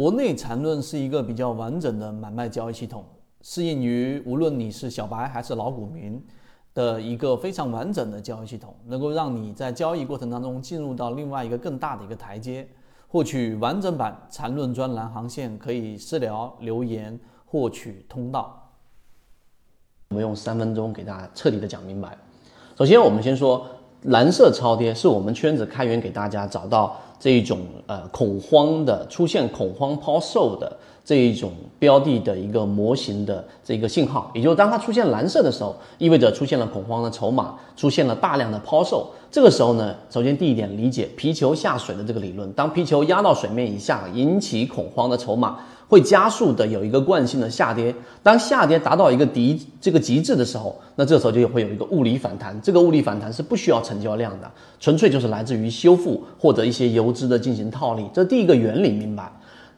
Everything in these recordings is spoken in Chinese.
国内缠论是一个比较完整的买卖交易系统，适应于无论你是小白还是老股民的一个非常完整的交易系统，能够让你在交易过程当中进入到另外一个更大的一个台阶。获取完整版缠论专栏航线，可以私聊留言获取通道。我们用三分钟给大家彻底的讲明白。首先，我们先说蓝色超跌是我们圈子开源给大家找到这一种呃恐慌的出现恐慌抛售的这一种标的的一个模型的这个信号，也就是当它出现蓝色的时候，意味着出现了恐慌的筹码，出现了大量的抛售。这个时候呢，首先第一点理解皮球下水的这个理论，当皮球压到水面以下，引起恐慌的筹码会加速的有一个惯性的下跌。当下跌达到一个底这个极致的时候，那这时候就会有一个物理反弹。这个物理反弹是不需要成交量的，纯粹就是来自于修复或者一些游资的进行套利。这第一个原理明白。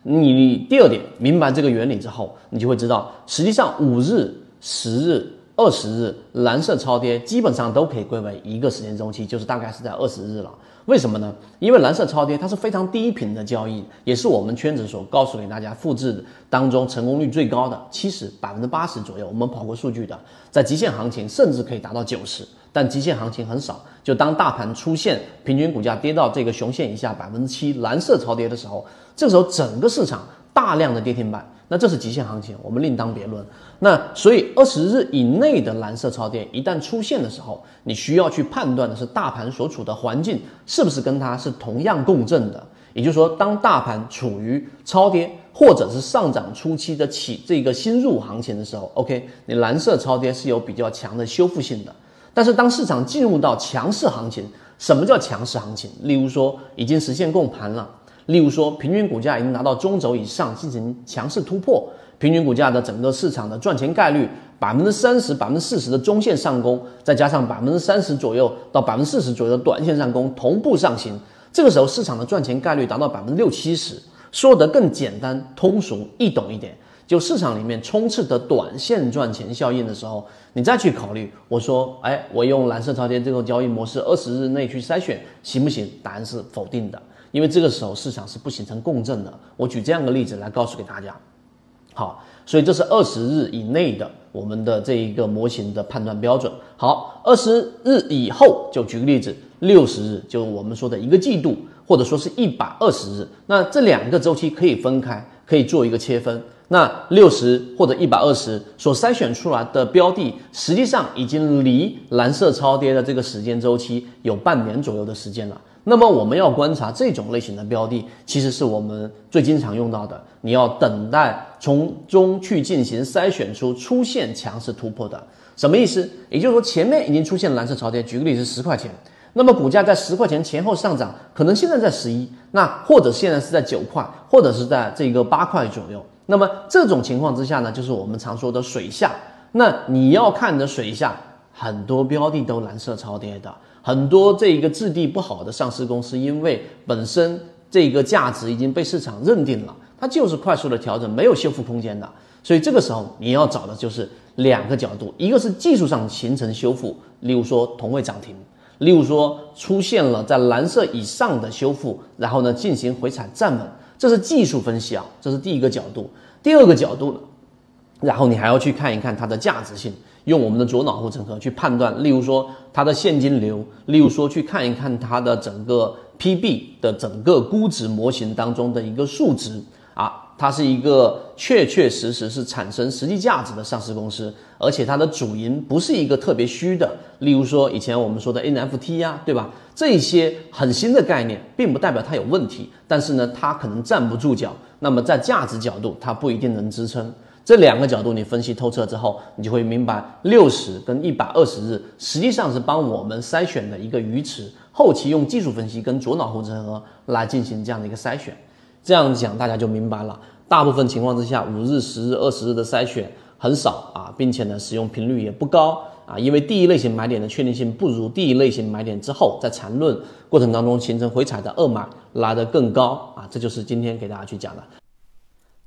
你第二点明白这个原理之后，你就会知道，实际上五日、十日。二十日蓝色超跌基本上都可以归为一个时间周期，就是大概是在二十日了。为什么呢？因为蓝色超跌它是非常低频的交易，也是我们圈子所告诉给大家复制当中成功率最高的，七十百分之八十左右。我们跑过数据的，在极限行情甚至可以达到九十，但极限行情很少。就当大盘出现平均股价跌到这个熊线以下百分之七蓝色超跌的时候，这时候整个市场大量的跌停板。那这是极限行情，我们另当别论。那所以二十日以内的蓝色超跌一旦出现的时候，你需要去判断的是大盘所处的环境是不是跟它是同样共振的。也就是说，当大盘处于超跌或者是上涨初期的起这个新入行情的时候，OK，你蓝色超跌是有比较强的修复性的。但是当市场进入到强势行情，什么叫强势行情？例如说已经实现共盘了。例如说，平均股价已经达到中轴以上进行强势突破，平均股价的整个市场的赚钱概率百分之三十、百分之四十的中线上攻，再加上百分之三十左右到百分之四十左右的短线上攻同步上行，这个时候市场的赚钱概率达到百分之六七十。说得更简单、通俗易懂一点，就市场里面充斥的短线赚钱效应的时候，你再去考虑，我说，哎，我用蓝色超跌这种交易模式，二十日内去筛选行不行？答案是否定的。因为这个时候市场是不形成共振的。我举这样的例子来告诉给大家。好，所以这是二十日以内的我们的这一个模型的判断标准。好，二十日以后就举个例子，六十日就我们说的一个季度，或者说是一百二十日。那这两个周期可以分开，可以做一个切分。那六十或者一百二十所筛选出来的标的，实际上已经离蓝色超跌的这个时间周期有半年左右的时间了。那么我们要观察这种类型的标的，其实是我们最经常用到的。你要等待从中去进行筛选出出现强势突破的，什么意思？也就是说前面已经出现蓝色超跌，举个例子，十块钱，那么股价在十块钱前后上涨，可能现在在十一，那或者现在是在九块，或者是在这个八块左右。那么这种情况之下呢，就是我们常说的水下。那你要看的水下，很多标的都蓝色超跌的。很多这一个质地不好的上市公司，因为本身这个价值已经被市场认定了，它就是快速的调整，没有修复空间的。所以这个时候你要找的就是两个角度，一个是技术上形成修复，例如说同位涨停，例如说出现了在蓝色以上的修复，然后呢进行回踩站稳，这是技术分析啊，这是第一个角度。第二个角度呢，然后你还要去看一看它的价值性。用我们的左脑护城河去判断，例如说它的现金流，例如说去看一看它的整个 PB 的整个估值模型当中的一个数值啊，它是一个确确实实是产生实际价值的上市公司，而且它的主营不是一个特别虚的，例如说以前我们说的 NFT 呀，对吧？这些很新的概念，并不代表它有问题，但是呢，它可能站不住脚，那么在价值角度，它不一定能支撑。这两个角度你分析透彻之后，你就会明白，六十跟一百二十日实际上是帮我们筛选的一个鱼池，后期用技术分析跟左脑护城河来进行这样的一个筛选。这样讲大家就明白了。大部分情况之下，五日、十日、二十日的筛选很少啊，并且呢使用频率也不高啊，因为第一类型买点的确定性不如第一类型买点之后在缠论过程当中形成回踩的二买拉得更高啊，这就是今天给大家去讲的。